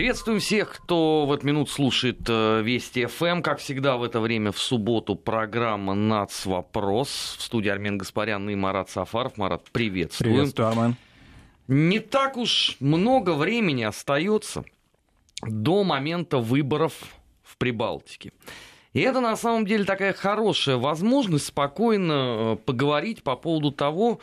Приветствую всех, кто в эту минуту слушает э, Вести ФМ. Как всегда, в это время в субботу программа «Нац. Вопрос». В студии Армен Гаспарян и Марат Сафаров. Марат, приветствую. Приветствую, Армен. Не так уж много времени остается до момента выборов в Прибалтике. И это на самом деле такая хорошая возможность спокойно э, поговорить по поводу того,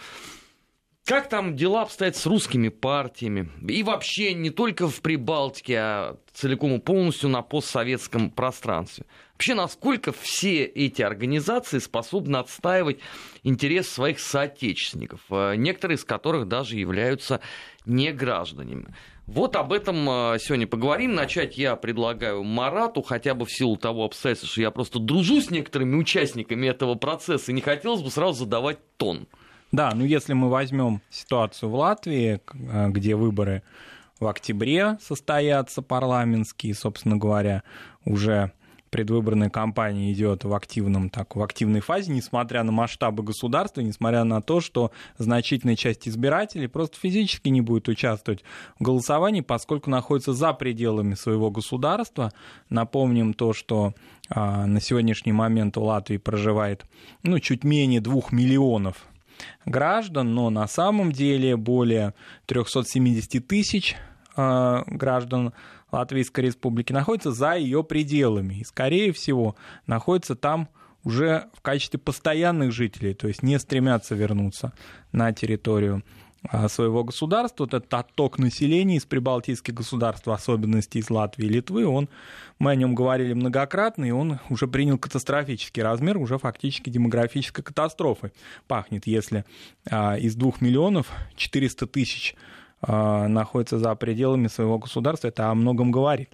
как там дела обстоят с русскими партиями? И вообще не только в Прибалтике, а целиком и полностью на постсоветском пространстве. Вообще, насколько все эти организации способны отстаивать интерес своих соотечественников, э, некоторые из которых даже являются не гражданами. Вот об этом э, сегодня поговорим. Начать я предлагаю Марату, хотя бы в силу того обстоятельства, что я просто дружу с некоторыми участниками этого процесса, и не хотелось бы сразу задавать тон. Да, ну если мы возьмем ситуацию в Латвии, э, где выборы в октябре состоятся парламентские, собственно говоря, уже предвыборная кампания идет в активном, так, в активной фазе, несмотря на масштабы государства, несмотря на то, что значительная часть избирателей просто физически не будет участвовать в голосовании, поскольку находится за пределами своего государства. Напомним то, что а, на сегодняшний момент в Латвии проживает ну, чуть менее двух миллионов граждан, но на самом деле более 370 тысяч а, граждан Латвийской Республики находятся за ее пределами. И, скорее всего, находятся там уже в качестве постоянных жителей, то есть не стремятся вернуться на территорию своего государства, вот этот отток населения из прибалтийских государств, в особенности из Латвии и Литвы, он, мы о нем говорили многократно, и он уже принял катастрофический размер, уже фактически демографической катастрофой пахнет, если а, из двух миллионов 400 тысяч а, находится за пределами своего государства, это о многом говорит.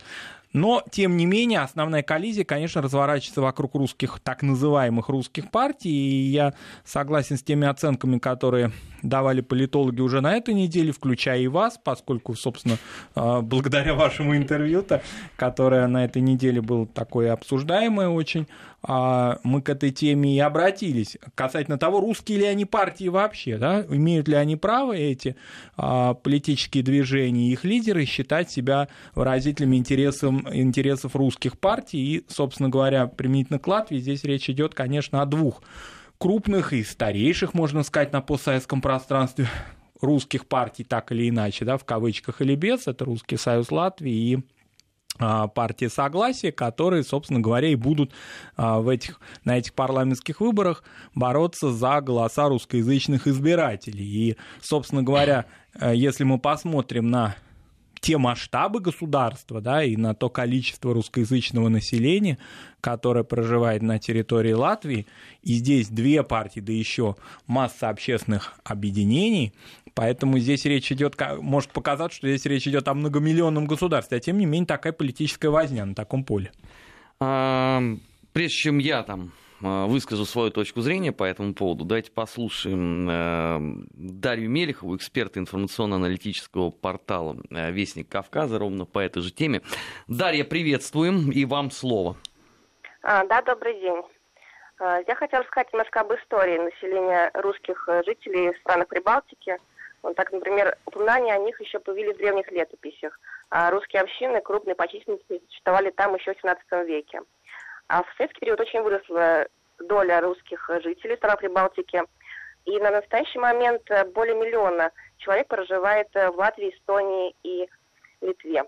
Но, тем не менее, основная коллизия, конечно, разворачивается вокруг русских, так называемых русских партий. И я согласен с теми оценками, которые давали политологи уже на этой неделе, включая и вас, поскольку, собственно, а, благодаря вашему интервью-то, которое на этой неделе было такое обсуждаемое очень, мы к этой теме и обратились. Касательно того, русские ли они партии вообще, да, имеют ли они право эти а, политические движения, их лидеры считать себя выразителями интересов, интересов русских партий, и, собственно говоря, применительно к Латвии здесь речь идет, конечно, о двух крупных и старейших, можно сказать, на постсоветском пространстве русских партий, так или иначе, да, в кавычках или без, это Русский Союз Латвии и а, партии согласия, которые, собственно говоря, и будут а, в этих, на этих парламентских выборах бороться за голоса русскоязычных избирателей. И, собственно говоря, э, если мы посмотрим на те масштабы государства, да, и на то количество русскоязычного населения, которое проживает на территории Латвии, и здесь две партии, да еще масса общественных объединений, поэтому здесь речь идет, может показаться, что здесь речь идет о многомиллионном государстве, а тем не менее такая политическая возня на таком поле. А, прежде чем я там Э, выскажу свою точку зрения по этому поводу. Давайте послушаем э, Дарью Мелехову, эксперта информационно-аналитического портала э, «Вестник Кавказа», ровно по этой же теме. Дарья, приветствуем, и вам слово. А, да, добрый день. Я хотела сказать немножко об истории населения русских жителей в странах Прибалтики. Вот так, например, упоминания о них еще появились в древних летописях. А русские общины крупные по численности существовали там еще в XVII веке. А в советский период очень выросла доля русских жителей стран Прибалтики. И на настоящий момент более миллиона человек проживает в Латвии, Эстонии и Литве.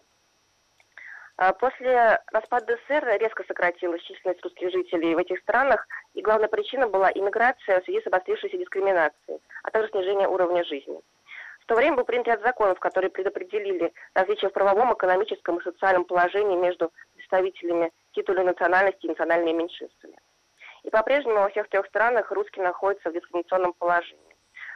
А после распада ДССР резко сократилась численность русских жителей в этих странах, и главная причина была иммиграция в связи с обострившейся дискриминацией, а также снижение уровня жизни. В то время был принят ряд законов, которые предопределили различия в правовом, экономическом и социальном положении между представителями титула национальности и национальными меньшинствами. И по-прежнему во всех трех странах русские находятся в дискриминационном положении.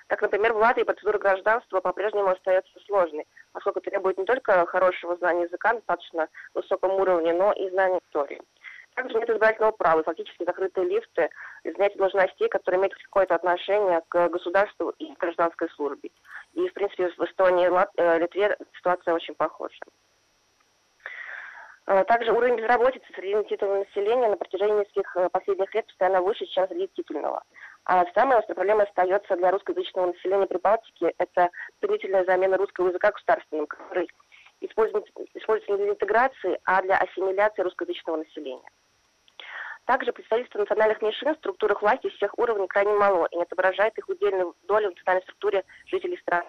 Так, например, в Латвии процедура гражданства по-прежнему остается сложной, поскольку требует не только хорошего знания языка на достаточно высоком уровне, но и знания истории. Также нет избирательного права, фактически закрытые лифты, занятие должностей, которые имеют какое-то отношение к государству и гражданской службе. И, в принципе, в Эстонии и э, Литве ситуация очень похожа. Э, также уровень безработицы среди титульного населения на протяжении нескольких э, последних лет постоянно выше, чем среди титульного. А самая острая проблема остается для русскоязычного населения Прибалтики – это принудительная замена русского языка государственным, который используется, не для интеграции, а для ассимиляции русскоязычного населения. Также представительство национальных меньшин в структурах власти всех уровней крайне мало и не отображает их удельную долю в национальной структуре жителей страны.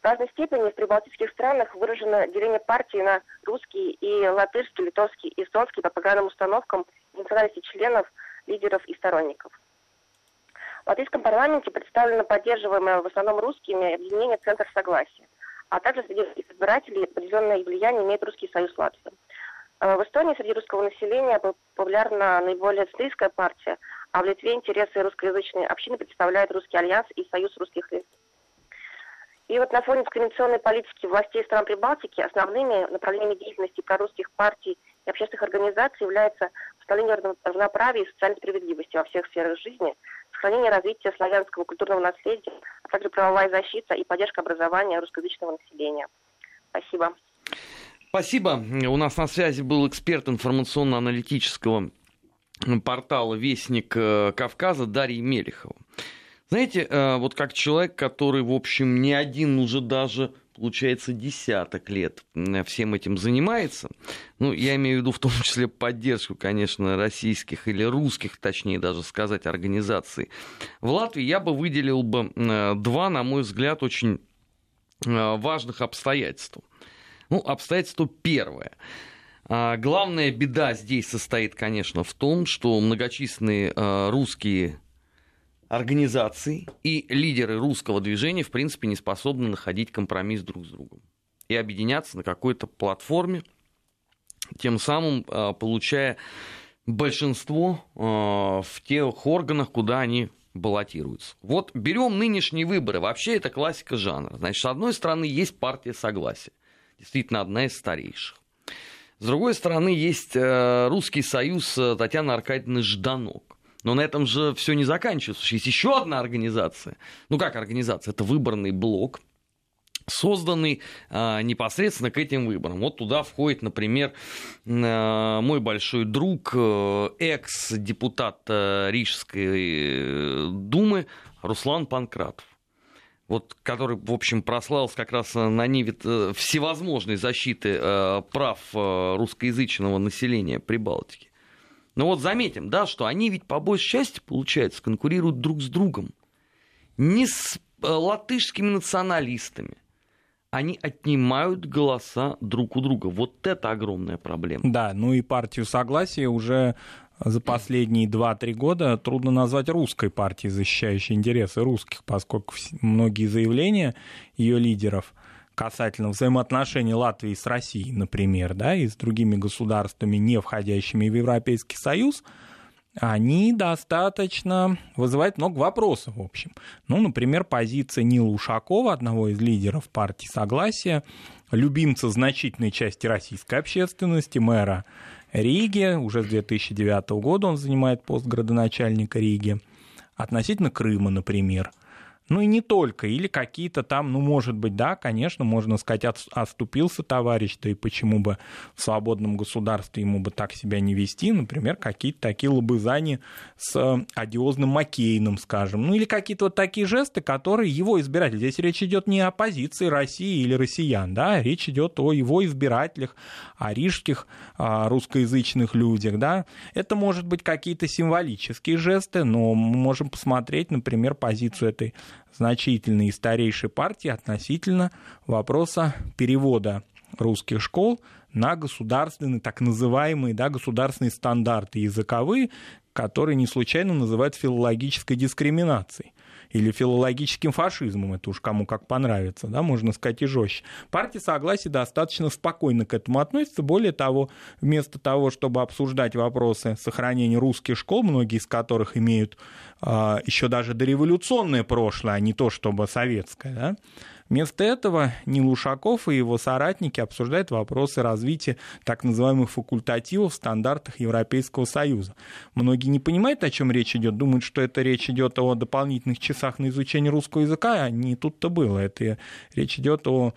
В разной степени в прибалтийских странах выражено деление партии на русские и латышские, литовские и эстонские по программным установкам национальности членов, лидеров и сторонников. В латвийском парламенте представлено поддерживаемое в основном русскими объединение «Центр согласия», а также среди избирателей определенное влияние имеет Русский союз Латвии. Э, в Эстонии среди русского населения популярна наиболее центристская партия, а в Литве интересы русскоязычной общины представляют Русский альянс и Союз русских лиц. И вот на фоне дискриминационной политики властей стран Прибалтики основными направлениями деятельности прорусских партий и общественных организаций является восстановление равноправия и социальной справедливости во всех сферах жизни, сохранение развития славянского культурного наследия, а также правовая защита и поддержка образования русскоязычного населения. Спасибо. Спасибо. У нас на связи был эксперт информационно-аналитического портала «Вестник э, Кавказа» Дарья Мелехова. Знаете, э, вот как человек, который, в общем, не один уже даже, получается, десяток лет всем этим занимается, ну, я имею в виду в том числе поддержку, конечно, российских или русских, точнее даже сказать, организаций. В Латвии я бы выделил бы э, два, на мой взгляд, очень э, важных обстоятельства. Ну, обстоятельство первое. А, главная беда здесь состоит, конечно, в том, что многочисленные русские организации и лидеры русского движения, в принципе, не способны находить компромисс друг с другом и объединяться на какой-то платформе, тем самым а, получая большинство а, в тех органах, куда они баллотируются. Вот берем нынешние выборы. Вообще это классика жанра. Значит, с одной стороны, есть партия согласия. Действительно, одна из старейших. С другой стороны, есть э, Русский союз э, Татьяны Аркадьевны Жданок. Но на этом же все не заканчивается. Есть еще одна организация. Ну как организация? Это выборный блок, созданный а, непосредственно к этим выборам. Вот туда входит, например, мой большой друг, экс-депутат Рижской думы Руслан Панкратов. Вот, который, в общем, прославился как раз на ниве всевозможной защиты а, прав а, русскоязычного населения Прибалтики. Но вот заметим, да, что они ведь по большей части, получается, конкурируют друг с другом. Не с э, латышскими националистами. Они отнимают голоса друг у друга. Вот это огромная проблема. Да, ну и партию согласия уже за последние 2-3 года трудно назвать русской партией, защищающей интересы русских, поскольку многие заявления ее лидеров – касательно взаимоотношений Латвии с Россией, например, да, и с другими государствами, не входящими в Европейский Союз, они достаточно вызывают много вопросов, в общем. Ну, например, позиция Нила Ушакова, одного из лидеров партии Согласия, любимца значительной части российской общественности, мэра Риги, уже с 2009 года он занимает пост градоначальника Риги, относительно Крыма, например – ну и не только, или какие-то там, ну, может быть, да, конечно, можно сказать, от, отступился товарищ, да и почему бы в свободном государстве ему бы так себя не вести, например, какие-то такие лобызания с э, одиозным Маккейном, скажем, ну или какие-то вот такие жесты, которые его избиратель, здесь речь идет не о позиции России или россиян, да, речь идет о его избирателях, о рижских о русскоязычных людях, да, это может быть какие-то символические жесты, но мы можем посмотреть, например, позицию этой значительной и старейшей партии относительно вопроса перевода русских школ на государственные, так называемые да, государственные стандарты языковые, которые не случайно называют филологической дискриминацией или филологическим фашизмом, это уж кому как понравится, да, можно сказать и жестче. Партия Согласия достаточно спокойно к этому относится. Более того, вместо того, чтобы обсуждать вопросы сохранения русских школ, многие из которых имеют э, еще даже дореволюционное прошлое, а не то, чтобы советское, да, Вместо этого Нил Ушаков и его соратники обсуждают вопросы развития так называемых факультативов в стандартах Европейского Союза. Многие не понимают, о чем речь идет, думают, что это речь идет о дополнительных часах на изучение русского языка, а не тут-то было. Это речь идет о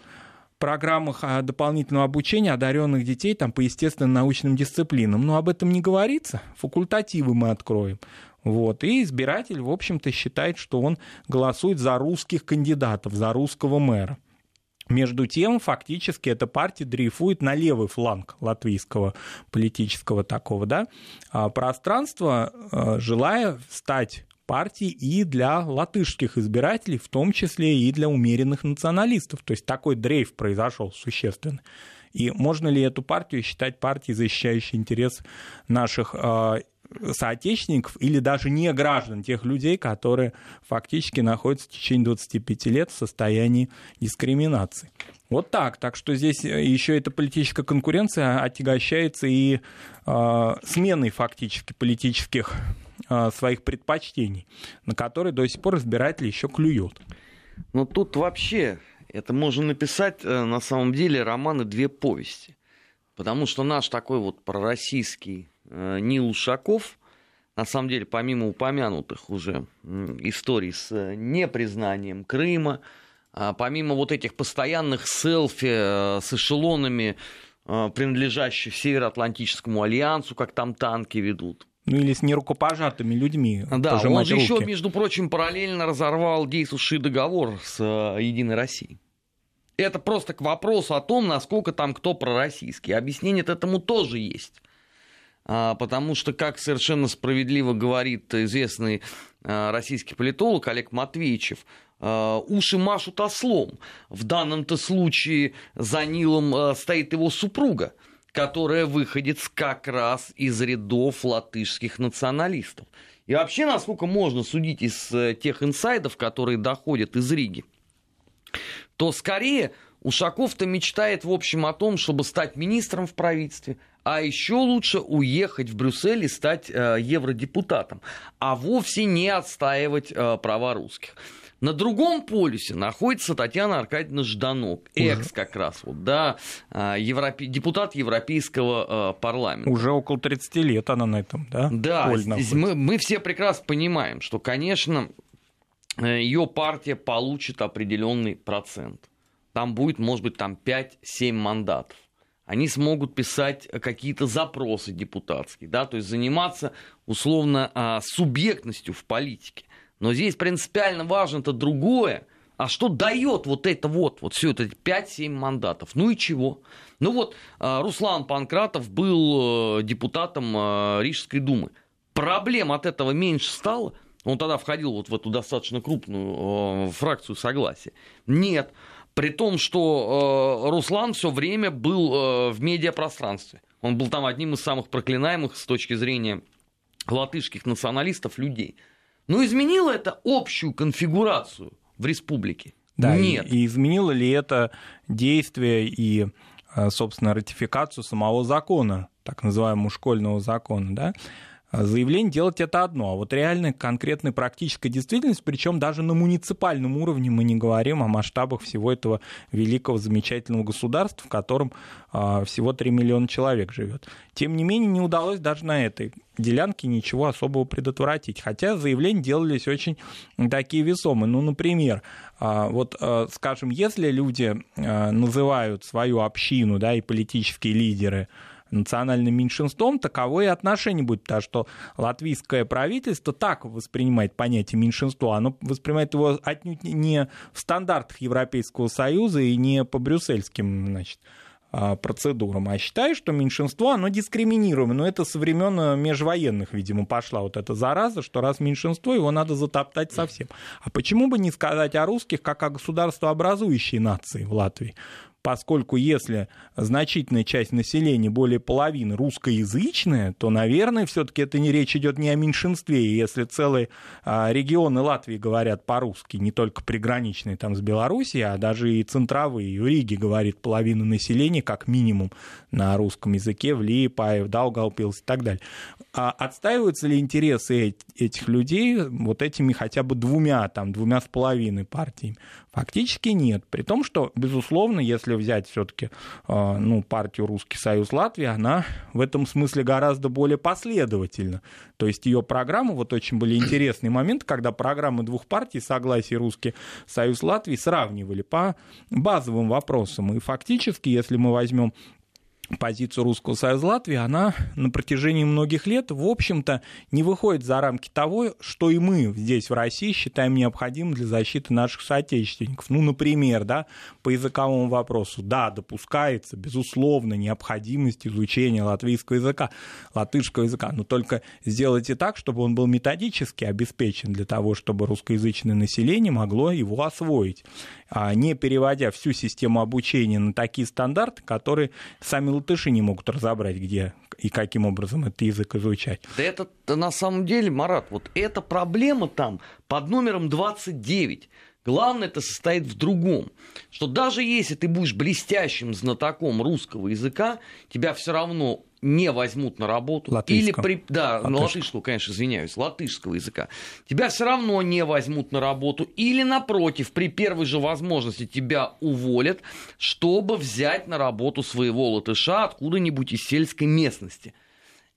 программах дополнительного обучения одаренных детей там, по естественным научным дисциплинам. Но об этом не говорится. Факультативы мы откроем. Вот. И избиратель, в общем-то, считает, что он голосует за русских кандидатов, за русского мэра. Между тем, фактически эта партия дрейфует на левый фланг латвийского политического такого да, а, пространства, а, желая стать партией и для латышских избирателей, в том числе и для умеренных националистов. То есть такой дрейф произошел существенный. И можно ли эту партию считать партией, защищающей интерес наших а, соотечественников или даже не граждан, тех людей, которые фактически находятся в течение 25 лет в состоянии дискриминации. Вот так. Так что здесь э, еще эта политическая конкуренция отягощается и э, сменой фактически политических э, своих предпочтений, на которые до сих пор избиратели еще клюют. Но тут вообще это можно написать э, на самом деле романы две повести. Потому что наш такой вот пророссийский Нил Ушаков, на самом деле, помимо упомянутых уже историй с э, непризнанием Крыма, а помимо вот этих постоянных селфи э, с эшелонами, принадлежащих Североатлантическому альянсу, как там танки ведут, ну или с нерукопожатыми людьми. Да, он же руки. еще, между прочим, параллельно разорвал действующий договор с Единой Россией. Это просто к вопросу о том, насколько там кто пророссийский. Объяснение этому тоже есть. А, потому что, как совершенно справедливо говорит известный а, российский политолог Олег Матвеевичев, а, уши машут ослом. В данном-то случае за Нилом стоит его супруга, которая выходит как раз из рядов латышских националистов. И вообще, насколько можно судить из э, тех инсайдов, которые доходят из Риги, то скорее Ушаков-то мечтает, в общем, о том, чтобы стать министром в правительстве, а еще лучше уехать в Брюссель и стать э, евродепутатом, а вовсе не отстаивать э, права русских. На другом полюсе находится Татьяна Аркадьевна Жданок, экс как раз, вот, да, э, европе... депутат Европейского э, парламента. Уже около 30 лет она на этом, да? Да, мы, мы все прекрасно понимаем, что, конечно, э, ее партия получит определенный процент. Там будет, может быть, там 5-7 мандатов они смогут писать какие-то запросы депутатские, да, то есть заниматься условно а, субъектностью в политике. Но здесь принципиально важно-то другое, а что дает вот это вот, вот все это 5-7 мандатов? Ну и чего? Ну вот а, Руслан Панкратов был э, депутатом а, Рижской думы. Проблем от этого меньше стало? Он тогда входил вот в эту достаточно крупную э, фракцию согласия. Нет. При том, что э, Руслан все время был э, в медиапространстве. Он был там одним из самых проклинаемых с точки зрения латышских националистов людей. Но изменило это общую конфигурацию в республике? Да, Нет. И, и изменило ли это действие и, э, собственно, ратификацию самого закона, так называемого школьного закона, да? А заявление делать это одно, а вот реальная, конкретная, практическая действительность, причем даже на муниципальном уровне мы не говорим о масштабах всего этого великого, замечательного государства, в котором а, всего 3 миллиона человек живет. Тем не менее, не удалось даже на этой делянке ничего особого предотвратить. Хотя заявления делались очень такие весомые. Ну, например, а, вот, а, скажем, если люди а, называют свою общину да, и политические лидеры национальным меньшинством, таково и отношение будет, потому что латвийское правительство так воспринимает понятие меньшинства, оно воспринимает его отнюдь не в стандартах Европейского Союза и не по брюссельским, значит, а, процедурам, а считаю, что меньшинство, оно дискриминируемо. Но это со времен межвоенных, видимо, пошла вот эта зараза, что раз меньшинство, его надо затоптать совсем. А почему бы не сказать о русских как о государствообразующей нации в Латвии? Поскольку если значительная часть населения, более половины, русскоязычная, то, наверное, все-таки это не речь идет не о меньшинстве. И если целые а, регионы Латвии говорят по-русски, не только приграничные там с Белоруссией, а даже и центровые, в Риге говорит половина населения, как минимум, на русском языке, в Лиепаев, Даугавпилс и так далее. А отстаиваются ли интересы этих людей вот этими хотя бы двумя, там, двумя с половиной партиями? Фактически нет. При том, что, безусловно, если взять все-таки а, ну, партию Русский Союз Латвии, она в этом смысле гораздо более последовательна. То есть ее программа, вот очень были интересные моменты, когда программы двух партий, Согласие Русский Союз Латвии, сравнивали по базовым вопросам. И фактически, если мы возьмем позицию Русского Союза Латвии, она на протяжении многих лет, в общем-то, не выходит за рамки того, что и мы здесь, в России, считаем необходимым для защиты наших соотечественников. Ну, например, да, по языковому вопросу, да, допускается, безусловно, необходимость изучения латвийского языка, латышского языка, но только сделайте так, чтобы он был методически обеспечен для того, чтобы русскоязычное население могло его освоить, а не переводя всю систему обучения на такие стандарты, которые сами латыши не могут разобрать, где и каким образом этот язык изучать. Да это на самом деле, Марат, вот эта проблема там под номером 29. Главное это состоит в другом, что даже если ты будешь блестящим знатоком русского языка, тебя все равно не возьмут на работу. Или при, да, Латышского. ну, латышского, конечно, извиняюсь, латышского языка. Тебя все равно не возьмут на работу. Или, напротив, при первой же возможности тебя уволят, чтобы взять на работу своего латыша откуда-нибудь из сельской местности.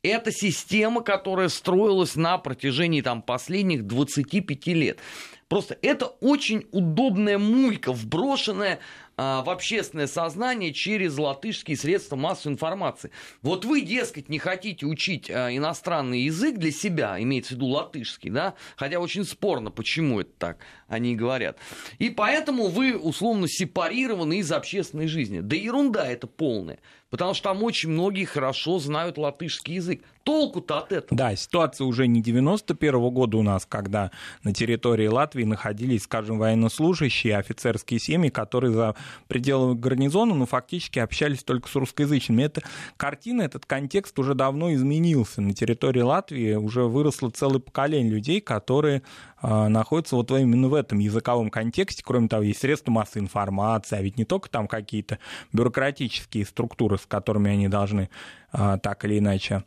Это система, которая строилась на протяжении там, последних 25 лет. Просто это очень удобная мулька, вброшенная в общественное сознание через латышские средства массовой информации. Вот вы, дескать, не хотите учить а, иностранный язык для себя, имеется в виду латышский, да, хотя очень спорно, почему это так они говорят. И поэтому вы условно сепарированы из общественной жизни. Да ерунда это полная потому что там очень многие хорошо знают латышский язык. Толку-то от этого. Да, ситуация уже не 91 -го года у нас, когда на территории Латвии находились, скажем, военнослужащие, офицерские семьи, которые за пределами гарнизона, ну, фактически общались только с русскоязычными. Эта картина, этот контекст уже давно изменился. На территории Латвии уже выросло целое поколение людей, которые находятся вот именно в этом языковом контексте. Кроме того, есть средства массовой информации, а ведь не только там какие-то бюрократические структуры, с которыми они должны а, так или иначе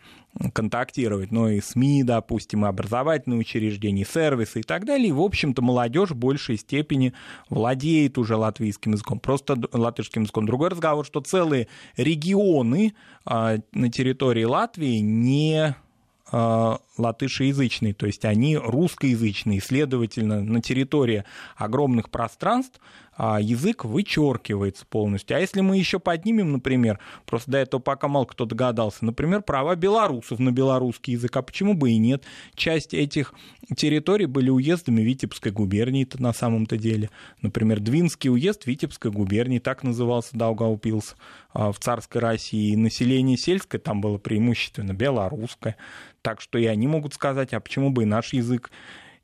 контактировать, но и СМИ, допустим, и образовательные учреждения, сервисы и так далее. И, в общем-то, молодежь в большей степени владеет уже латвийским языком, просто латышским языком. Другой разговор, что целые регионы а, на территории Латвии не Э, латышеязычные, то есть они русскоязычные, следовательно, на территории огромных пространств язык вычеркивается полностью. А если мы еще поднимем, например, просто до этого пока мало кто догадался, например, права белорусов на белорусский язык, а почему бы и нет? Часть этих территорий были уездами Витебской губернии на самом-то деле. Например, Двинский уезд Витебской губернии, так назывался Даугавпилс а, в царской России. И население сельское там было преимущественно белорусское. Так что и они могут сказать, а почему бы и наш язык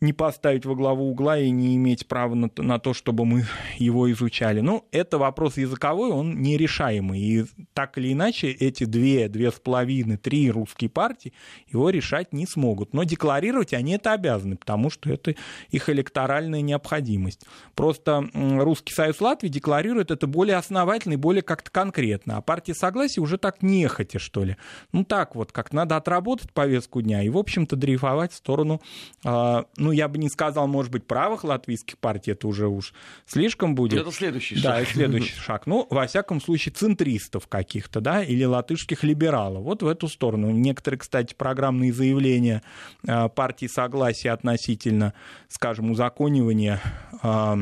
не поставить во главу угла и не иметь права на, на то, чтобы мы его изучали. Ну, это вопрос языковой, он нерешаемый. И так или иначе эти две, две с половиной, три русские партии его решать не смогут. Но декларировать они это обязаны, потому что это их электоральная необходимость. Просто Русский Союз Латвии декларирует это более основательно и более как-то конкретно. А партия Согласия уже так нехотя, что ли. Ну, так вот, как надо отработать повестку дня и, в общем-то, дрейфовать в сторону, э, ну, ну, я бы не сказал, может быть, правых латвийских партий, это уже уж слишком будет. Это следующий шаг. Да, это следующий шаг. Ну, во всяком случае, центристов каких-то, да, или латышских либералов. Вот в эту сторону. Некоторые, кстати, программные заявления а, партии согласия относительно, скажем, узаконивания а,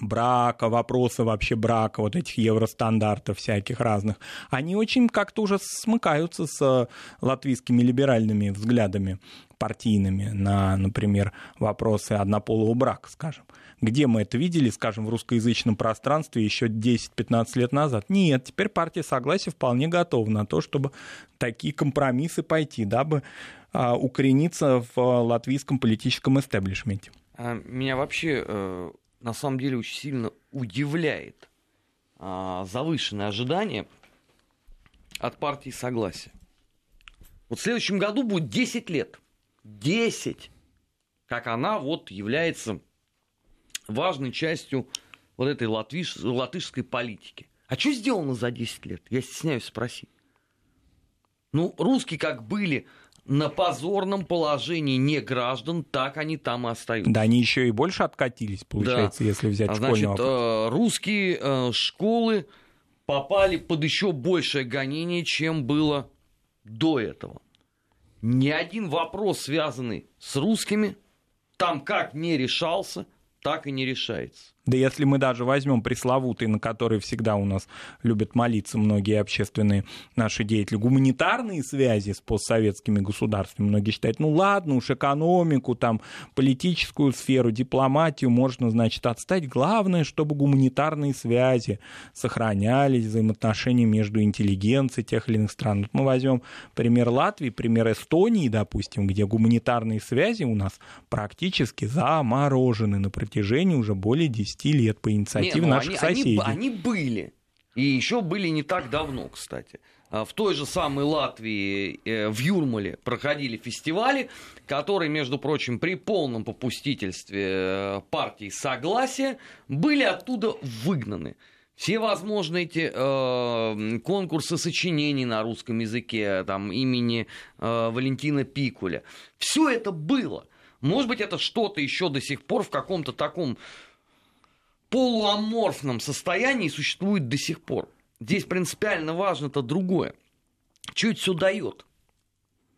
брака, вопросы вообще брака, вот этих евростандартов всяких разных, они очень как-то уже смыкаются с латвийскими либеральными взглядами партийными на, например, вопросы однополого брака, скажем. Где мы это видели, скажем, в русскоязычном пространстве еще 10-15 лет назад? Нет, теперь партия согласия вполне готова на то, чтобы такие компромиссы пойти, дабы а, укорениться в латвийском политическом истеблишменте. А, меня вообще э, на самом деле очень сильно удивляет а, завышенное ожидание от партии согласия. Вот в следующем году будет 10 лет. 10. Как она вот является важной частью вот этой латвиш, латышской политики. А что сделано за 10 лет? Я стесняюсь спросить. Ну, русские как были на позорном положении не граждан, так они там и остаются. Да, они еще и больше откатились, получается, да. если взять а, значит, вопрос. Э, русские э, школы попали под еще большее гонение, чем было до этого. Ни один вопрос, связанный с русскими, там как не решался, так и не решается. Да если мы даже возьмем пресловутый, на который всегда у нас любят молиться многие общественные наши деятели, гуманитарные связи с постсоветскими государствами, многие считают, ну ладно уж, экономику, там, политическую сферу, дипломатию можно, значит, отстать. Главное, чтобы гуманитарные связи сохранялись, взаимоотношения между интеллигенцией тех или иных стран. Вот мы возьмем пример Латвии, пример Эстонии, допустим, где гуманитарные связи у нас практически заморожены на протяжении уже более 10 10 лет по инициативе не, ну, наших они, соседей. Они, они были. И еще были не так давно, кстати. А, в той же самой Латвии, э, в Юрмале, проходили фестивали, которые, между прочим, при полном попустительстве э, партии Согласия были оттуда выгнаны. Все возможные эти э, конкурсы сочинений на русском языке, там, имени э, Валентина Пикуля. Все это было. Может быть, это что-то еще до сих пор в каком-то таком полуаморфном состоянии существует до сих пор. Здесь принципиально важно-то другое. Что это все дает?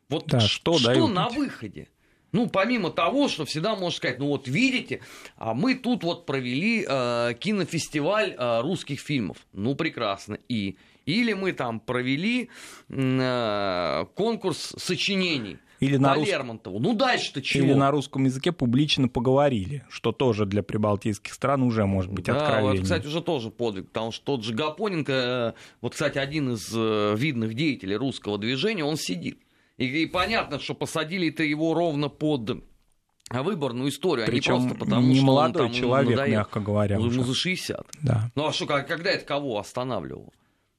Вот да, что, что дают? на выходе? Ну, помимо того, что всегда можно сказать, ну вот видите, а мы тут вот провели э, кинофестиваль э, русских фильмов. Ну, прекрасно. И или мы там провели э, конкурс сочинений. Или на рус... Лермонтову. Ну дальше-то чего? Или на русском языке публично поговорили, что тоже для прибалтийских стран уже может быть да, откровением. это, кстати, уже тоже подвиг, потому что тот же Гапоненко, э, вот, кстати, один из э, видных деятелей русского движения, он сидит. И, и понятно, что посадили-то его ровно под выборную историю, Причем а не просто потому, не что молодой он там человек, надоел. мягко говоря. Ну, ему за 60. Да. Ну а что, когда это кого останавливало?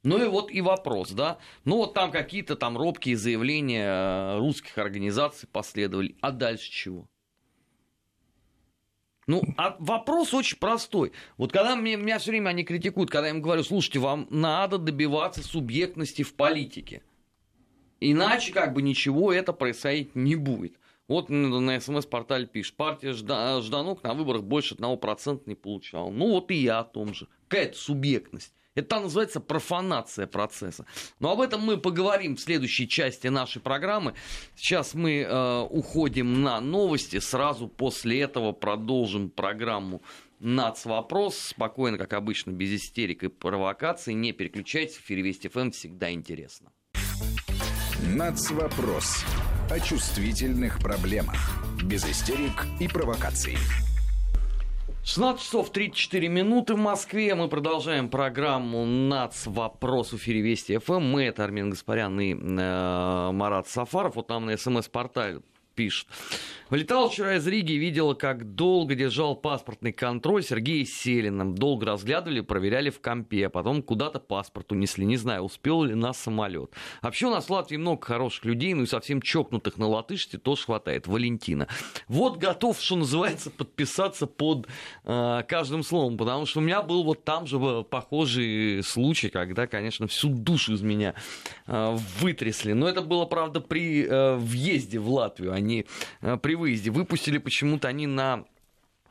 Ну и вот и вопрос, да. Ну вот там какие-то там робкие заявления э, русских организаций последовали. А дальше чего? Ну, а вопрос очень простой. Вот когда мне, меня все время они критикуют, когда я им говорю, слушайте, вам надо добиваться субъектности в политике. Иначе как бы ничего это происходить не будет. Вот на СМС-портале пишет, партия Жданок на выборах больше 1% не получала. Ну вот и я о том же. Какая-то субъектность. Это называется профанация процесса. Но об этом мы поговорим в следующей части нашей программы. Сейчас мы э, уходим на новости. Сразу после этого продолжим программу «Нацвопрос». Спокойно, как обычно, без истерик и провокаций. Не переключайтесь. В эфире Вести ФМ всегда интересно. «Нацвопрос» о чувствительных проблемах. Без истерик и провокаций. 16 часов 34 минуты в Москве. Мы продолжаем программу «Нац. Вопрос» в эфире Вести ФМ. Мы, это Армен Гаспарян и э, Марат Сафаров. Вот нам на СМС-портале пишет. Вылетал вчера из Риги, видела, как долго держал паспортный контроль Сергея Селиным. Долго разглядывали, проверяли в компе, а потом куда-то паспорт унесли. Не знаю, успел ли на самолет. Вообще у нас в Латвии много хороших людей, ну и совсем чокнутых на латышке тоже хватает. Валентина. Вот готов, что называется, подписаться под э, каждым словом, потому что у меня был вот там же похожий случай, когда, конечно, всю душу из меня э, вытрясли. Но это было, правда, при э, въезде в Латвию, а не э, при выезде. Выпустили почему-то они на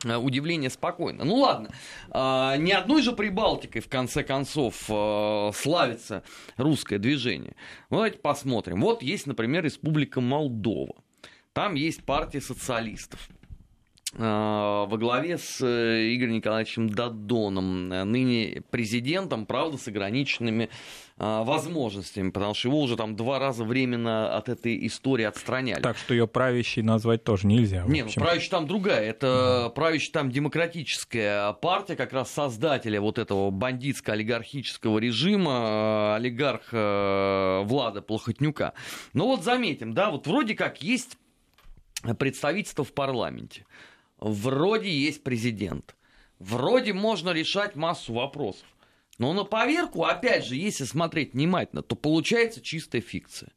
э, удивление спокойно. Ну ладно, а, ни одной же Прибалтикой, в конце концов, э, славится русское движение. Давайте посмотрим. Вот есть, например, Республика Молдова. Там есть партия социалистов э, во главе с Игорем Николаевичем Дадоном, ныне президентом, правда, с ограниченными а, возможностями, потому что его уже там два раза временно от этой истории отстраняли. Так что ее правящей назвать тоже нельзя. Не, ну правящая там другая. Это да. правящая там демократическая партия, как раз создателя вот этого бандитско-олигархического режима, а, олигарх э, Влада Плохотнюка. Но вот заметим, да, вот вроде как есть представительство в парламенте, вроде есть президент, вроде можно решать массу вопросов. Но на поверку, опять же, если смотреть внимательно, то получается чистая фикция.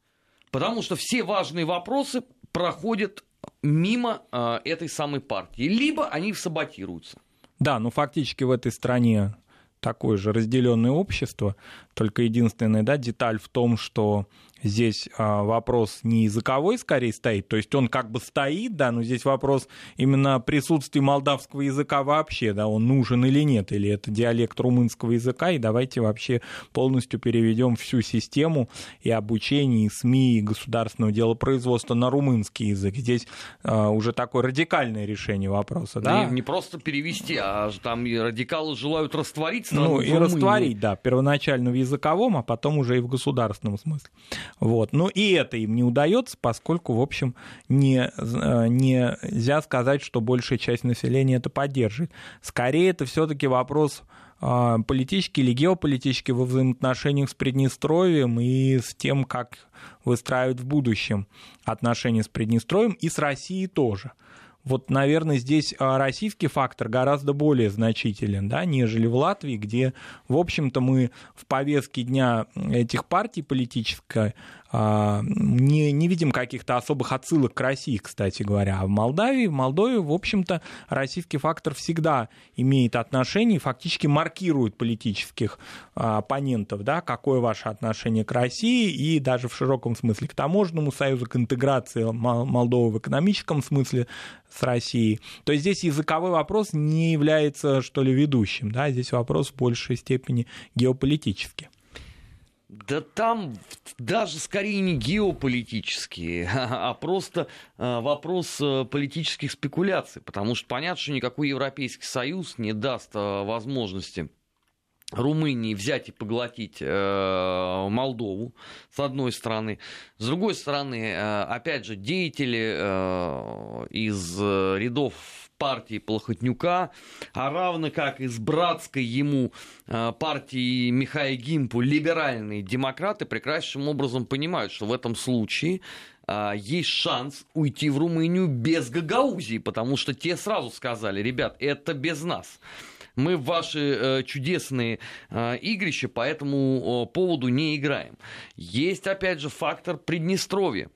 Потому что все важные вопросы проходят мимо э, этой самой партии. Либо они саботируются. Да, ну фактически в этой стране такое же разделенное общество, только единственная да, деталь в том, что здесь а, вопрос не языковой скорее стоит, то есть он как бы стоит, да, но здесь вопрос именно присутствия молдавского языка вообще, да, он нужен или нет, или это диалект румынского языка, и давайте вообще полностью переведем всю систему и обучение, и СМИ, и государственного делопроизводства на румынский язык. Здесь а, уже такое радикальное решение вопроса, да? Не, не просто перевести, а там и радикалы желают растворить Ну, и растворить, да, первоначально в языковом, а потом уже и в государственном смысле. Вот. Но и это им не удается, поскольку, в общем, не, э, нельзя сказать, что большая часть населения это поддерживает. Скорее, это все-таки вопрос а, политический или геополитический во взаимоотношениях с Приднестровьем и с тем, как выстраивать в будущем отношения с Приднестровьем и с Россией тоже – вот, наверное, здесь а, российский фактор гораздо более значителен, да, нежели в Латвии, где, в общем-то, мы в повестке дня этих партий политической не, не видим каких-то особых отсылок к России, кстати говоря. А в Молдавии, в Молдове, в общем-то, российский фактор всегда имеет отношение и фактически маркирует политических а, оппонентов, да, какое ваше отношение к России и даже в широком смысле к таможенному союзу, к интеграции Молдовы в экономическом смысле с Россией. То есть здесь языковой вопрос не является, что ли, ведущим, да, здесь вопрос в большей степени геополитический. Да там даже скорее не геополитические, а просто э, вопрос э, политических спекуляций, потому что понятно, что никакой Европейский Союз не даст э, возможности Румынии взять и поглотить э, Молдову, с одной стороны. С другой стороны, э, опять же, деятели э, из рядов партии Плохотнюка, а равно как из братской ему э, партии Михаила Гимпу либеральные демократы прекрасным образом понимают, что в этом случае э, есть шанс уйти в Румынию без Гагаузии, потому что те сразу сказали, ребят, это без нас мы в ваши э, чудесные э, игрища по этому э, поводу не играем. Есть, опять же, фактор Приднестровья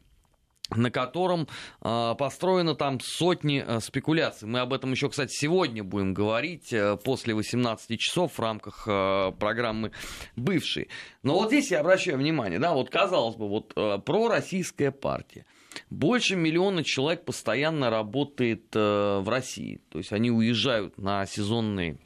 на котором э, построено там сотни э, спекуляций. Мы об этом еще, кстати, сегодня будем говорить э, после 18 часов в рамках э, программы «Бывший». Но вот здесь я обращаю внимание, да, вот казалось бы, вот э, пророссийская партия. Больше миллиона человек постоянно работает э, в России. То есть они уезжают на сезонные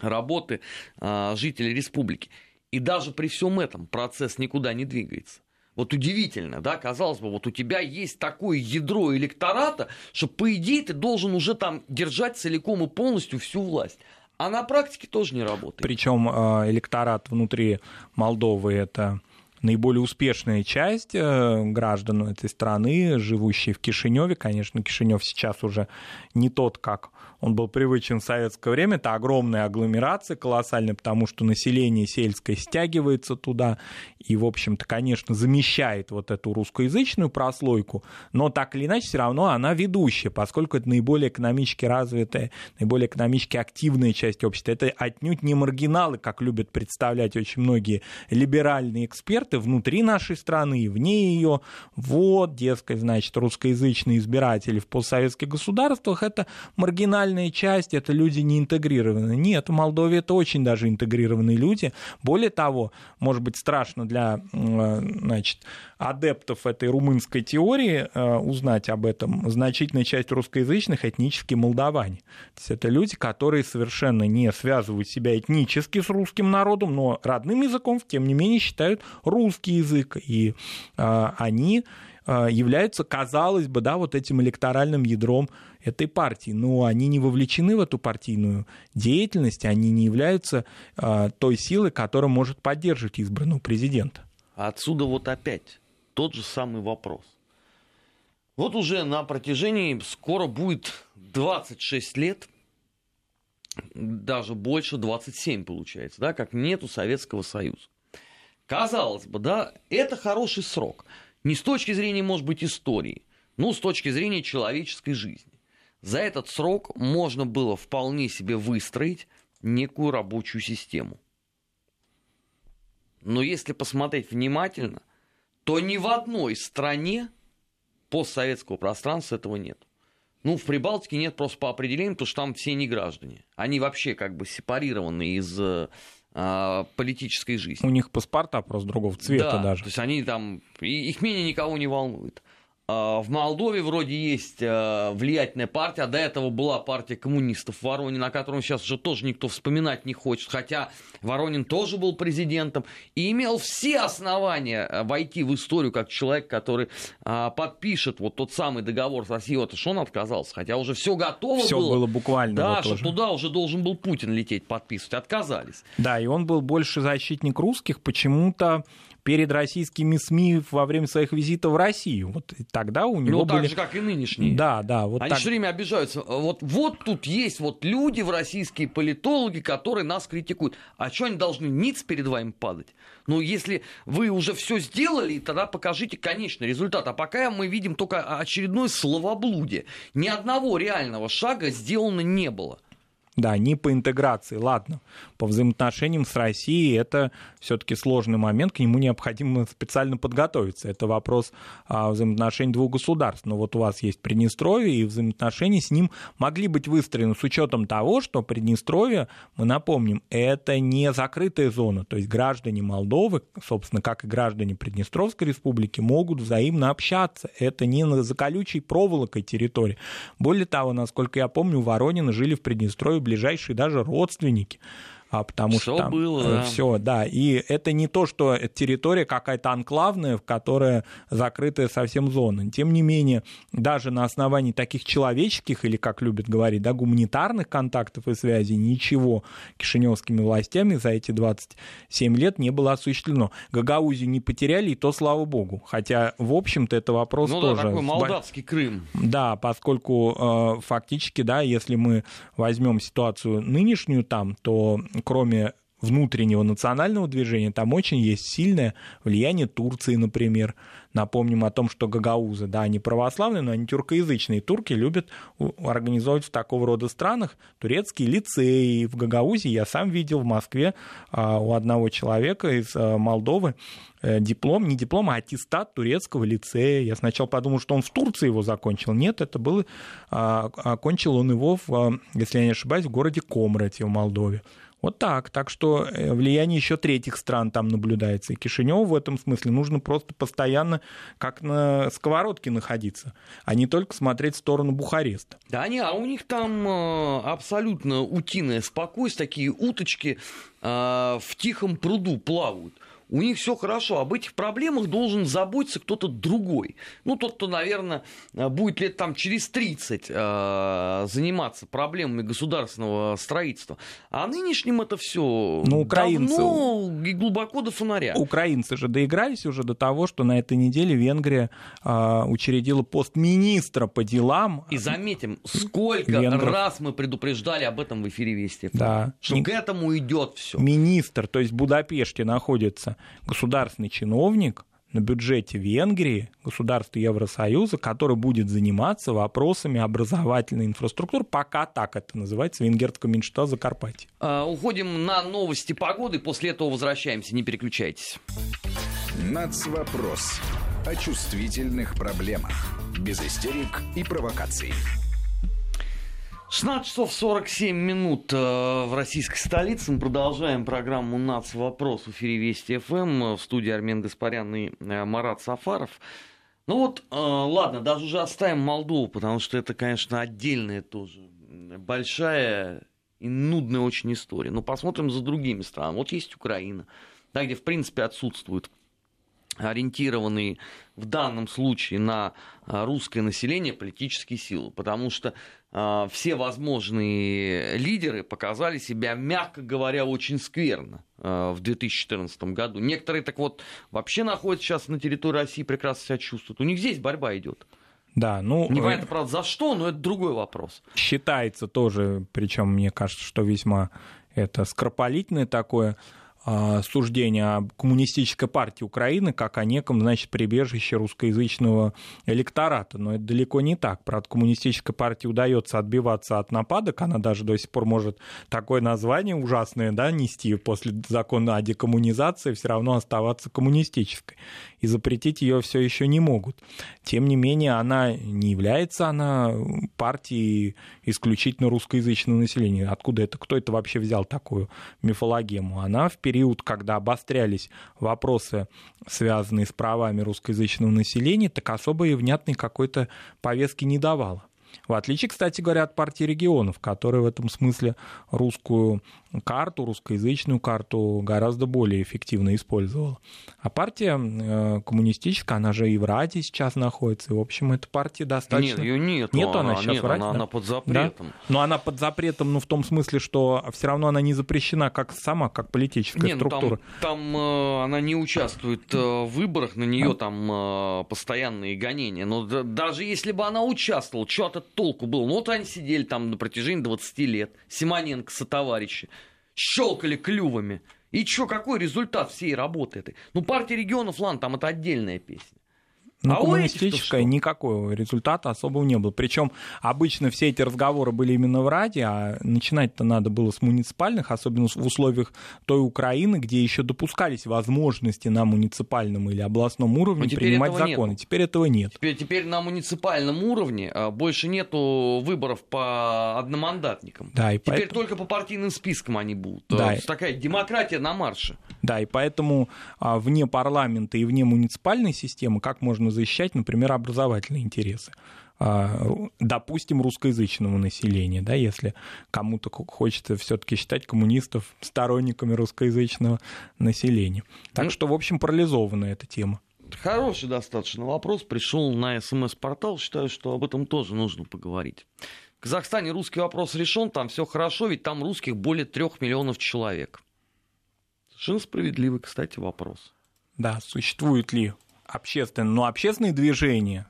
работы а, жителей республики. И даже при всем этом процесс никуда не двигается. Вот удивительно, да, казалось бы, вот у тебя есть такое ядро электората, что, по идее, ты должен уже там держать целиком и полностью всю власть. А на практике тоже не работает. Причем а, электорат внутри Молдовы это наиболее успешная часть э, граждан этой страны, живущие в Кишиневе. Конечно, Кишинев сейчас уже не тот, как он был привычен в советское время. Это огромная агломерация, колоссальная, потому что население сельское стягивается туда и, в общем-то, конечно, замещает вот эту русскоязычную прослойку, но так или иначе все равно она ведущая, поскольку это наиболее экономически развитая, наиболее экономически активная часть общества. Это отнюдь не маргиналы, как любят представлять очень многие либеральные эксперты внутри нашей страны и вне ее. Вот, дескать, значит, русскоязычные избиратели в постсоветских государствах — это маргинальная часть, это люди не интегрированные. Нет, в Молдове это очень даже интегрированные люди. Более того, может быть, страшно для значит, адептов этой румынской теории э, узнать об этом, значительная часть русскоязычных этнически молдаване. То есть это люди, которые совершенно не связывают себя этнически с русским народом, но родным языком, тем не менее, считают русский язык. И э, они э, являются, казалось бы, да, вот этим электоральным ядром этой партии, но они не вовлечены в эту партийную деятельность, они не являются э, той силой, которая может поддерживать избранного президента. Отсюда вот опять тот же самый вопрос. Вот уже на протяжении скоро будет 26 лет, даже больше 27 получается, да, как нету Советского Союза. Казалось бы, да, это хороший срок. Не с точки зрения, может быть, истории, но с точки зрения человеческой жизни за этот срок можно было вполне себе выстроить некую рабочую систему. Но если посмотреть внимательно, то ни в одной стране постсоветского пространства этого нет. Ну, в Прибалтике нет просто по определению, потому что там все не граждане. Они вообще как бы сепарированы из э, политической жизни. У них паспорта просто другого цвета да, даже. То есть они там, их мнение никого не волнует. А, в Молдове вроде есть а, влиятельная партия, а до этого была партия коммунистов в Воронине, о котором сейчас уже тоже никто вспоминать не хочет, хотя Воронин тоже был президентом и имел все основания а, войти в историю как человек, который подпишет вот тот самый договор с Россией, вот что он отказался, хотя уже все готово все было. было буквально. Да, вот что тоже. туда уже должен был Путин лететь подписывать, отказались. Да, и он был больше защитник русских, почему-то перед российскими СМИ во время своих визитов в Россию. Вот тогда у него ну, были... так же, как и нынешние. Да, да. Вот Они так... все время обижаются. Вот, вот тут есть вот люди в российские политологи, которые нас критикуют. А что они должны ниц перед вами падать? Ну, если вы уже все сделали, тогда покажите конечный результат. А пока мы видим только очередное словоблудие. Ни одного реального шага сделано не было. Да, не по интеграции, ладно. По взаимоотношениям с Россией это все-таки сложный момент, к нему необходимо специально подготовиться. Это вопрос а, взаимоотношений двух государств. Но вот у вас есть Приднестровье, и взаимоотношения с ним могли быть выстроены с учетом того, что Приднестровье, мы напомним, это не закрытая зона. То есть граждане Молдовы, собственно, как и граждане Приднестровской республики, могут взаимно общаться. Это не на заколючей проволокой территории. Более того, насколько я помню, у Воронина жили в Приднестровье ближайшие даже родственники а потому все что там было, да. все, да, и это не то, что территория какая-то анклавная, которая закрытая совсем зона. Тем не менее, даже на основании таких человеческих или, как любят говорить, да, гуманитарных контактов и связей ничего кишиневскими властями за эти 27 лет не было осуществлено. Гагаузию не потеряли, и то слава богу. Хотя, в общем-то, это вопрос ну, тоже... да, такой молдавский Крым. Да, поскольку э, фактически, да, если мы возьмем ситуацию нынешнюю там, то кроме внутреннего национального движения, там очень есть сильное влияние Турции, например. Напомним о том, что гагаузы, да, они православные, но они тюркоязычные. Турки любят организовывать в такого рода странах турецкие лицеи. В Гагаузии я сам видел в Москве а, у одного человека из а, Молдовы э, диплом, не диплом, а аттестат турецкого лицея. Я сначала подумал, что он в Турции его закончил. Нет, это было... А, окончил он его, в, если я не ошибаюсь, в городе Комрате в Молдове. Вот так. Так что э, влияние еще третьих стран там наблюдается. И Кишиневу в этом смысле нужно просто постоянно как на сковородке находиться, а не только смотреть в сторону Бухареста. Да не, а у них там э, абсолютно утиное спокойствие, такие уточки э, в тихом пруду плавают у них все хорошо. Об этих проблемах должен заботиться кто-то другой. Ну, тот, кто, наверное, будет лет там через 30 э, заниматься проблемами государственного строительства. А нынешним это все ну, украинцы... давно и глубоко до фонаря. Украинцы же доигрались уже до того, что на этой неделе Венгрия э, учредила пост министра по делам. И заметим, сколько Венгров. раз мы предупреждали об этом в эфире Вести. Да. Что Ми... к этому идет все. Министр, то есть в Будапеште находится государственный чиновник на бюджете Венгрии, государства Евросоюза, который будет заниматься вопросами образовательной инфраструктуры, пока так это называется, венгерского меньшинства Закарпатья. А, уходим на новости погоды, после этого возвращаемся, не переключайтесь. Нацвопрос о чувствительных проблемах, без истерик и провокаций. 16 часов 47 минут э, в российской столице. Мы продолжаем программу «Нац. Вопрос» в эфире Вести ФМ. В студии Армен Гаспарян и э, Марат Сафаров. Ну вот, э, ладно, даже уже оставим Молдову, потому что это, конечно, отдельная тоже большая и нудная очень история. Но посмотрим за другими странами. Вот есть Украина, да, где, в принципе, отсутствует ориентированные в данном случае на русское население политические силы, потому что э, все возможные лидеры показали себя, мягко говоря, очень скверно э, в 2014 году. Некоторые так вот вообще находятся сейчас на территории России, прекрасно себя чувствуют. У них здесь борьба идет. Да, ну... Непонятно, правда, за что, но это другой вопрос. Считается тоже, причем мне кажется, что весьма это скоропалительное такое э, суждение о коммунистической партии Украины как о неком, значит, прибежище русскоязычного электората. Но это далеко не так. Правда, коммунистической партии удается отбиваться от нападок, она даже до сих пор может такое название ужасное да, нести после закона о декоммунизации, все равно оставаться коммунистической. И запретить ее все еще не могут. Тем не менее, она не является она партией исключительно русскоязычного населения. Откуда это? Кто это вообще взял такую мифологему? Она в период, когда обострялись вопросы, связанные с правами русскоязычного населения, так особо и внятной какой-то повестки не давала. В отличие, кстати говоря, от партии регионов, которая в этом смысле русскую карту, русскоязычную карту гораздо более эффективно использовала. А партия э, коммунистическая, она же и в Раде сейчас находится. И, в общем, эта партия достаточно... Нет, ее нет. Нет, она, она сейчас нет, в Раде? Она, да? она под запретом. Да? Но она под запретом, ну, в том смысле, что все равно она не запрещена как сама, как политическая нет, ну, структура. там, там э, она не участвует э, в выборах, на нее там э, постоянные гонения. Но да, даже если бы она участвовала, что от этого толку было? Ну, вот они сидели там на протяжении 20 лет. Симоненко со товарищи щелкали клювами. И что, какой результат всей работы этой? Ну, партия регионов, ладно, там это отдельная песня. Ну, а коммунистическая никакого результата особого не было. Причем обычно все эти разговоры были именно в Раде, а начинать-то надо было с муниципальных, особенно в условиях той Украины, где еще допускались возможности на муниципальном или областном уровне принимать законы. Нету. Теперь этого нет. Теперь, теперь на муниципальном уровне а, больше нету выборов по одномандатникам. Да, и теперь поэтому... только по партийным спискам они будут. Да. Такая демократия на марше. Да, и поэтому а, вне парламента и вне муниципальной системы как можно защищать, например, образовательные интересы а, допустим, русскоязычного населения, да, если кому-то хочется все-таки считать коммунистов сторонниками русскоязычного населения. Так ну, что, в общем, парализована эта тема. Хороший достаточно вопрос. Пришел на СМС-портал. Считаю, что об этом тоже нужно поговорить. В Казахстане русский вопрос решен, там все хорошо, ведь там русских более трех миллионов человек. Совершенно справедливый, кстати, вопрос. Да, существует ли общественные, но общественные движения,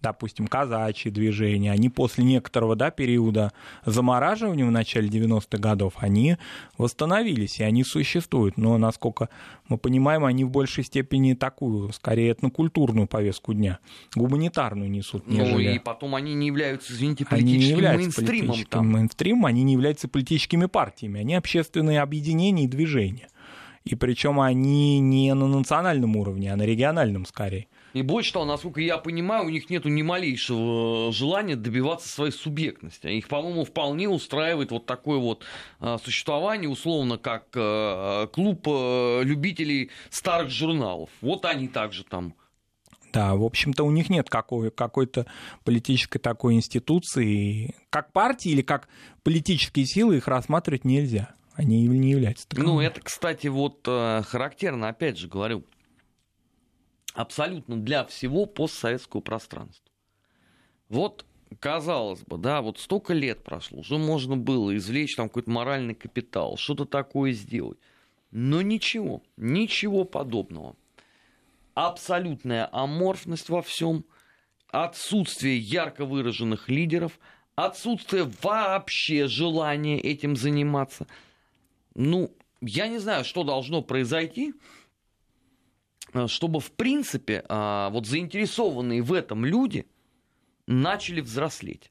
допустим, казачьи движения, они после некоторого да, периода замораживания в начале 90-х годов, они восстановились, и они существуют. Но, насколько мы понимаем, они в большей степени такую, скорее, этнокультурную повестку дня, гуманитарную несут. Нежели... Ну и потом они не являются, извините, политическим они не являются мейнстримом. Политическим там. мейнстримом, они не являются политическими партиями, они общественные объединения и движения. И причем они не на национальном уровне, а на региональном скорее. И больше того, насколько я понимаю, у них нет ни малейшего желания добиваться своей субъектности. Их, по-моему, вполне устраивает вот такое вот а, существование, условно, как а, клуб а, любителей старых журналов. Вот они также там да, в общем-то, у них нет какой- какой-то политической такой институции. Как партии или как политические силы их рассматривать нельзя они не являются таковыми. Ну, это, кстати, вот э, характерно, опять же говорю, абсолютно для всего постсоветского пространства. Вот, казалось бы, да, вот столько лет прошло, уже можно было извлечь там какой-то моральный капитал, что-то такое сделать. Но ничего, ничего подобного. Абсолютная аморфность во всем, отсутствие ярко выраженных лидеров, отсутствие вообще желания этим заниматься – ну, я не знаю, что должно произойти, э, чтобы, в принципе, а, вот заинтересованные в этом люди начали взрослеть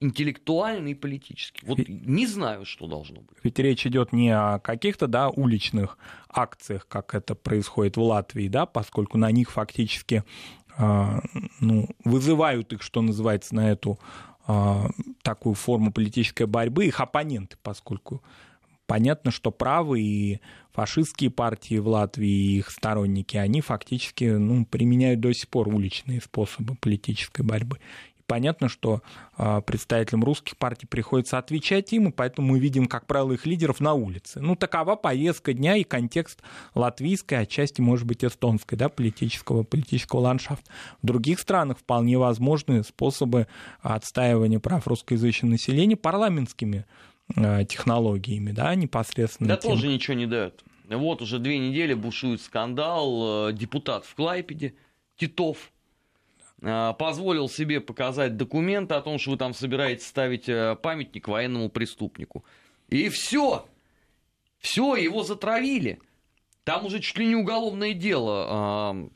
интеллектуально и политически. Вот не знаю, что должно быть. Ведь речь идет не о каких-то да, уличных акциях, как это происходит в Латвии, да, поскольку на них фактически э, ну, вызывают их, что называется, на эту э, такую форму политической борьбы их оппоненты, поскольку Понятно, что правые и фашистские партии в Латвии и их сторонники, они фактически ну, применяют до сих пор уличные способы политической борьбы. И понятно, что э, представителям русских партий приходится отвечать им, и поэтому мы видим, как правило, их лидеров на улице. Ну, такова повестка дня и контекст латвийской, отчасти, может быть, эстонской, да, политического, политического ландшафта. В других странах вполне возможны способы отстаивания прав русскоязычного населения парламентскими технологиями, да, непосредственно. Да тем... тоже ничего не дает. Вот уже две недели бушует скандал. Э, депутат в Клайпеде, Титов, э, позволил себе показать документы о том, что вы там собираетесь ставить памятник военному преступнику. И все. Все, его затравили. Там уже чуть ли не уголовное дело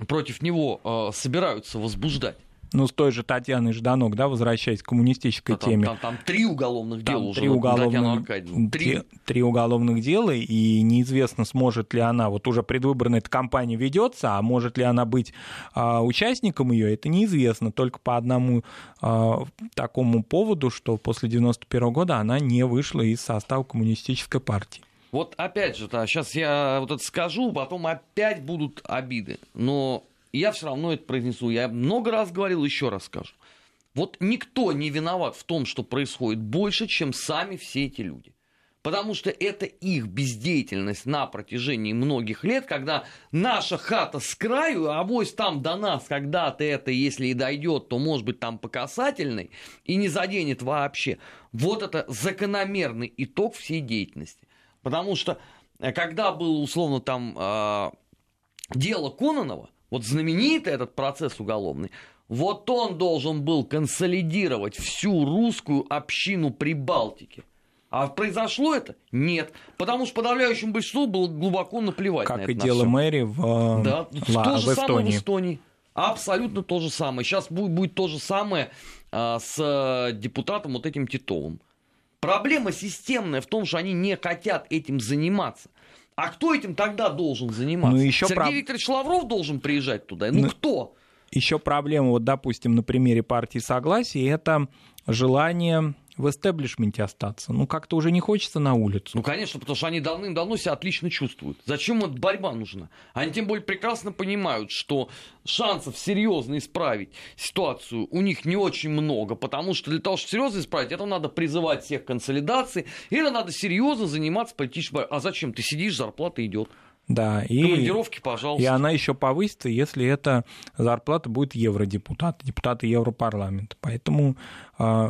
э, против него э, собираются возбуждать. Ну, с той же Татьяной Жданок, да, возвращаясь к коммунистической Да, там, теме. там, там три уголовных Там дела уже три Татьяну уголовных. Три. три уголовных дела, и неизвестно, сможет ли она, вот уже предвыборная эта кампания ведется, а может ли она быть а, участником ее, это неизвестно, только по одному а, такому поводу, что после 91 года она не вышла из состава коммунистической партии. Вот опять же, сейчас я вот это скажу, потом опять будут обиды. Но я все равно это произнесу. Я много раз говорил, еще раз скажу. Вот никто не виноват в том, что происходит больше, чем сами все эти люди. Потому что это их бездеятельность на протяжении многих лет, когда наша хата с краю, а авось там до нас когда-то это, если и дойдет, то может быть там по касательной и не заденет вообще. Вот это закономерный итог всей деятельности. Потому что э, когда было условно там э, дело Кононова, вот знаменитый этот процесс уголовный, вот он должен был консолидировать всю русскую общину Прибалтики. А произошло это? Нет. Потому что подавляющему большинству было глубоко наплевать на Как это и на дело всё. мэри в, э, Да, Ла- то же в самое Эстонии. в Эстонии. Абсолютно то же самое. Сейчас будет, будет то же самое а, с э, депутатом вот этим Титовым. Проблема системная в том, что они не хотят этим заниматься. А кто этим тогда должен заниматься? Ну, ещё Сергей проб- Викторович Лавров должен приезжать туда. Ну, Ну, кто? Еще проблема, вот, допустим, на примере партии согласия, это желание в эстеблишменте остаться. Ну, как-то уже не хочется на улицу. Ну, конечно, потому что они давным-давно себя отлично чувствуют. Зачем эта борьба нужна? Они тем более прекрасно понимают, что шансов серьезно исправить ситуацию у них не очень много, потому что для того, чтобы серьезно исправить, это надо призывать всех к консолидации, и это надо серьезно заниматься политической борьбой. А зачем? Ты сидишь, зарплата идет. Да, и, Командировки, пожалуйста. и она еще повысится, если эта зарплата будет евродепутата, депутата Европарламента. Поэтому, а,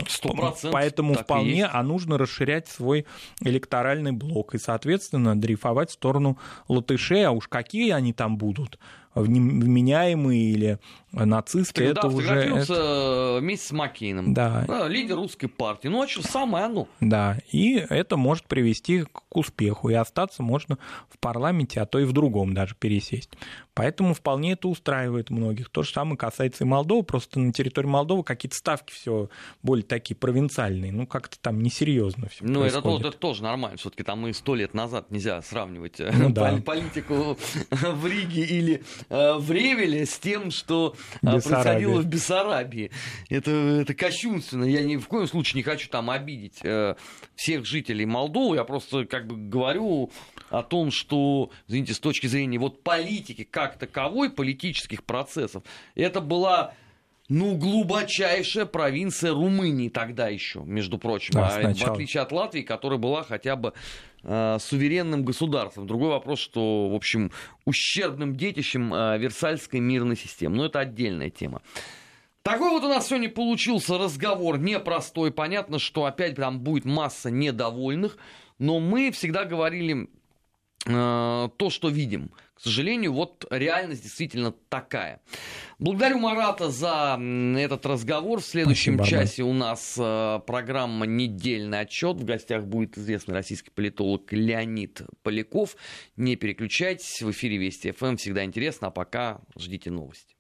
поэтому вполне а нужно расширять свой электоральный блок и, соответственно, дрейфовать в сторону латышей, а уж какие они там будут, вменяемые или нацисты, Тогда это уже... это- вместе с Маккейном. Да. Лидер русской партии. Ну, а что, самое оно. Да, и это может привести к успеху, и остаться можно в парламенте, а то и в другом даже пересесть. Поэтому вполне это устраивает многих. То же самое касается и Молдовы, просто на территории Молдовы какие-то ставки все более такие провинциальные, ну как-то там несерьезно все Ну, это, это тоже нормально. Все-таки там и сто лет назад нельзя сравнивать э, Ну да. пол- политику в Риге или э, в Ревеле с тем, что э, Бессарабия. происходило в Бессарабии. Это, это кощунственно. Я ни в коем случае не хочу там обидеть э, всех жителей Молдовы. Я просто как бы говорю о том, что, извините, с точки зрения вот политики как таковой, политических процессов, это была ну, глубочайшая провинция Румынии тогда еще, между прочим. Да, А в отличие от Латвии, которая была хотя бы суверенным государством. Другой вопрос, что, в общем, ущербным детищем э, Версальской мирной системы. Но это отдельная тема. Такой вот у нас сегодня получился разговор непростой. Понятно, что опять там будет масса недовольных, но мы всегда говорили э, то, что видим. К сожалению, вот реальность действительно такая. Благодарю Марата за этот разговор. В следующем Спасибо, часе у нас э, программа «Недельный отчет». В гостях будет известный российский политолог Леонид Поляков. Не переключайтесь. В эфире Вести ФМ. Всегда интересно. А пока ждите новости.